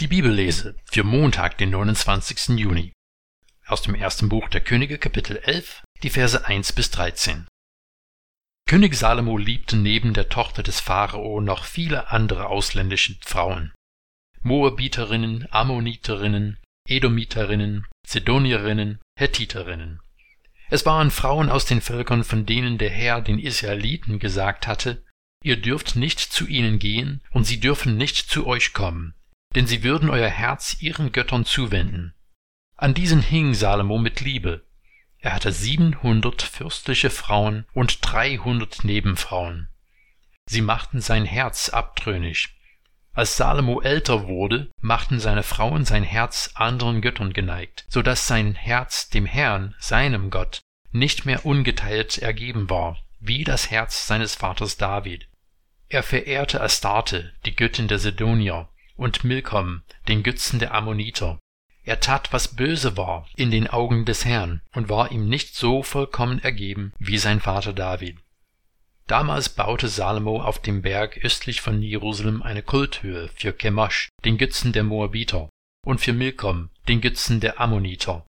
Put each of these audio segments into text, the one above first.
Die Bibellese für Montag, den 29. Juni. Aus dem ersten Buch der Könige, Kapitel 11, die Verse 1 bis 13. König Salomo liebte neben der Tochter des Pharao noch viele andere ausländische Frauen. Moabiterinnen, Ammoniterinnen, Edomiterinnen, Zidonierinnen, Hethiterinnen. Es waren Frauen aus den Völkern, von denen der Herr den Israeliten gesagt hatte, ihr dürft nicht zu ihnen gehen und sie dürfen nicht zu euch kommen, denn sie würden euer Herz ihren Göttern zuwenden. An diesen hing Salomo mit Liebe. Er hatte siebenhundert fürstliche Frauen und dreihundert Nebenfrauen. Sie machten sein Herz abtrünnig. Als Salomo älter wurde, machten seine Frauen sein Herz anderen Göttern geneigt, so dass sein Herz dem Herrn, seinem Gott, nicht mehr ungeteilt ergeben war, wie das Herz seines Vaters David. Er verehrte Astarte, die Göttin der Sidonier, und Milkom, den Götzen der Ammoniter. Er tat, was böse war in den Augen des Herrn und war ihm nicht so vollkommen ergeben wie sein Vater David. Damals baute Salomo auf dem Berg östlich von Jerusalem eine Kulthöhe für Chemosh, den Götzen der Moabiter, und für Milkom, den Götzen der Ammoniter.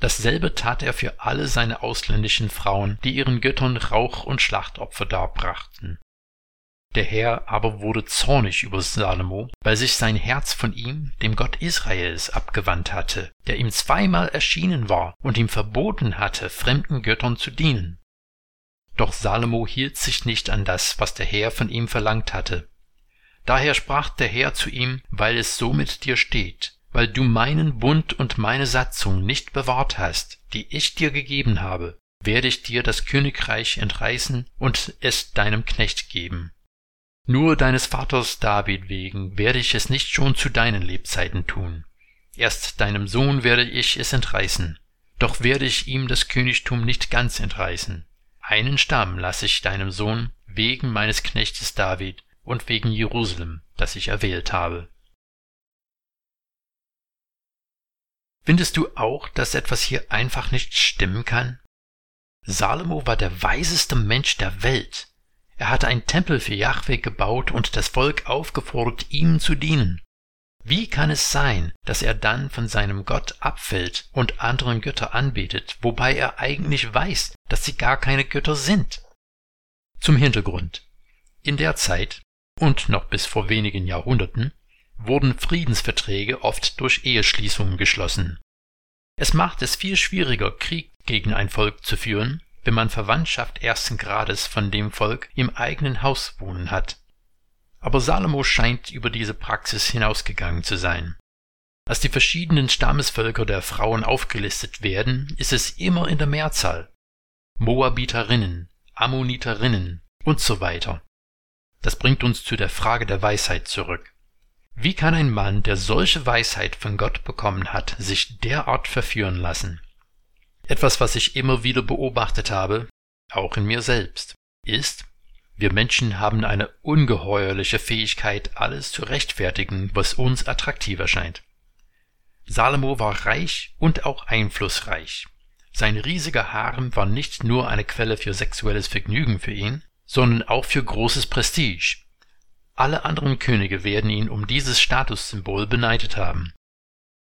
Dasselbe tat er für alle seine ausländischen Frauen, die ihren Göttern Rauch und Schlachtopfer darbrachten. Der Herr aber wurde zornig über Salomo, weil sich sein Herz von ihm, dem Gott Israels, abgewandt hatte, der ihm zweimal erschienen war und ihm verboten hatte, fremden Göttern zu dienen. Doch Salomo hielt sich nicht an das, was der Herr von ihm verlangt hatte. Daher sprach der Herr zu ihm, weil es so mit dir steht, weil du meinen Bund und meine Satzung nicht bewahrt hast, die ich dir gegeben habe, werde ich dir das Königreich entreißen und es deinem Knecht geben nur deines Vaters David wegen werde ich es nicht schon zu deinen Lebzeiten tun. Erst deinem Sohn werde ich es entreißen. Doch werde ich ihm das Königtum nicht ganz entreißen. Einen Stamm lasse ich deinem Sohn wegen meines Knechtes David und wegen Jerusalem, das ich erwählt habe. Findest du auch, dass etwas hier einfach nicht stimmen kann? Salomo war der weiseste Mensch der Welt. Er hatte einen Tempel für Jahwe gebaut und das Volk aufgefordert, ihm zu dienen. Wie kann es sein, dass er dann von seinem Gott abfällt und anderen Götter anbetet, wobei er eigentlich weiß, dass sie gar keine Götter sind? Zum Hintergrund. In der Zeit und noch bis vor wenigen Jahrhunderten wurden Friedensverträge oft durch Eheschließungen geschlossen. Es macht es viel schwieriger, Krieg gegen ein Volk zu führen, wenn man Verwandtschaft ersten Grades von dem Volk im eigenen Haus wohnen hat. Aber Salomo scheint über diese Praxis hinausgegangen zu sein. Als die verschiedenen Stammesvölker der Frauen aufgelistet werden, ist es immer in der Mehrzahl. Moabiterinnen, Ammoniterinnen und so weiter. Das bringt uns zu der Frage der Weisheit zurück. Wie kann ein Mann, der solche Weisheit von Gott bekommen hat, sich derart verführen lassen? Etwas, was ich immer wieder beobachtet habe, auch in mir selbst, ist, wir Menschen haben eine ungeheuerliche Fähigkeit, alles zu rechtfertigen, was uns attraktiv erscheint. Salomo war reich und auch einflussreich. Sein riesiger Harem war nicht nur eine Quelle für sexuelles Vergnügen für ihn, sondern auch für großes Prestige. Alle anderen Könige werden ihn um dieses Statussymbol beneidet haben.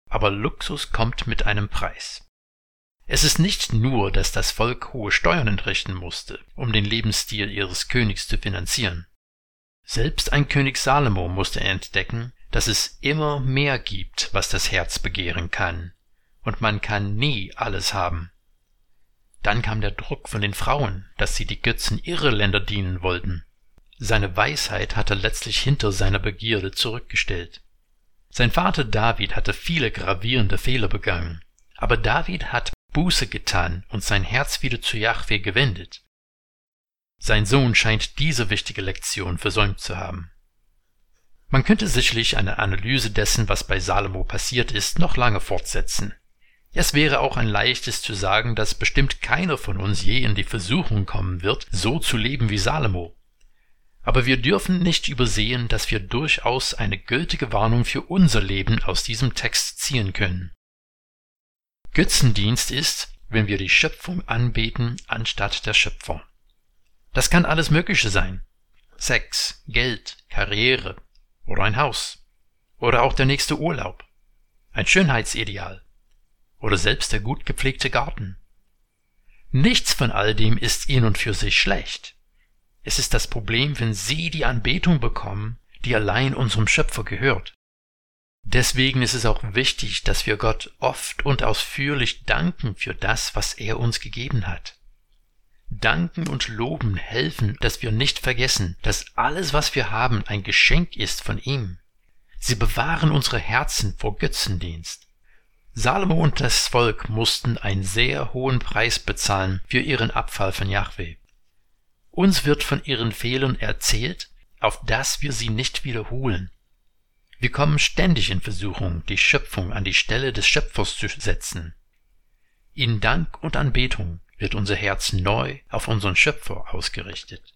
Aber Luxus kommt mit einem Preis. Es ist nicht nur, dass das Volk hohe Steuern entrichten musste, um den Lebensstil ihres Königs zu finanzieren. Selbst ein König Salomo musste entdecken, dass es immer mehr gibt, was das Herz begehren kann, und man kann nie alles haben. Dann kam der Druck von den Frauen, dass sie die Götzen ihrer Länder dienen wollten. Seine Weisheit hatte letztlich hinter seiner Begierde zurückgestellt. Sein Vater David hatte viele gravierende Fehler begangen, aber David hat Buße getan und sein Herz wieder zu Jahwe gewendet. Sein Sohn scheint diese wichtige Lektion versäumt zu haben. Man könnte sicherlich eine Analyse dessen, was bei Salomo passiert ist, noch lange fortsetzen. Es wäre auch ein leichtes zu sagen, dass bestimmt keiner von uns je in die Versuchung kommen wird, so zu leben wie Salomo. Aber wir dürfen nicht übersehen, dass wir durchaus eine gültige Warnung für unser Leben aus diesem Text ziehen können. Götzendienst ist, wenn wir die Schöpfung anbeten anstatt der Schöpfer. Das kann alles Mögliche sein. Sex, Geld, Karriere oder ein Haus. oder auch der nächste Urlaub, ein Schönheitsideal oder selbst der gut gepflegte Garten. Nichts von all dem ist in und für sich schlecht. Es ist das Problem, wenn Sie die Anbetung bekommen, die allein unserem Schöpfer gehört. Deswegen ist es auch wichtig, dass wir Gott oft und ausführlich danken für das, was er uns gegeben hat. Danken und Loben helfen, dass wir nicht vergessen, dass alles, was wir haben, ein Geschenk ist von ihm. Sie bewahren unsere Herzen vor Götzendienst. Salomo und das Volk mussten einen sehr hohen Preis bezahlen für ihren Abfall von Yahweh. Uns wird von ihren Fehlern erzählt, auf dass wir sie nicht wiederholen. Wir kommen ständig in Versuchung, die Schöpfung an die Stelle des Schöpfers zu setzen. In Dank und Anbetung wird unser Herz neu auf unseren Schöpfer ausgerichtet.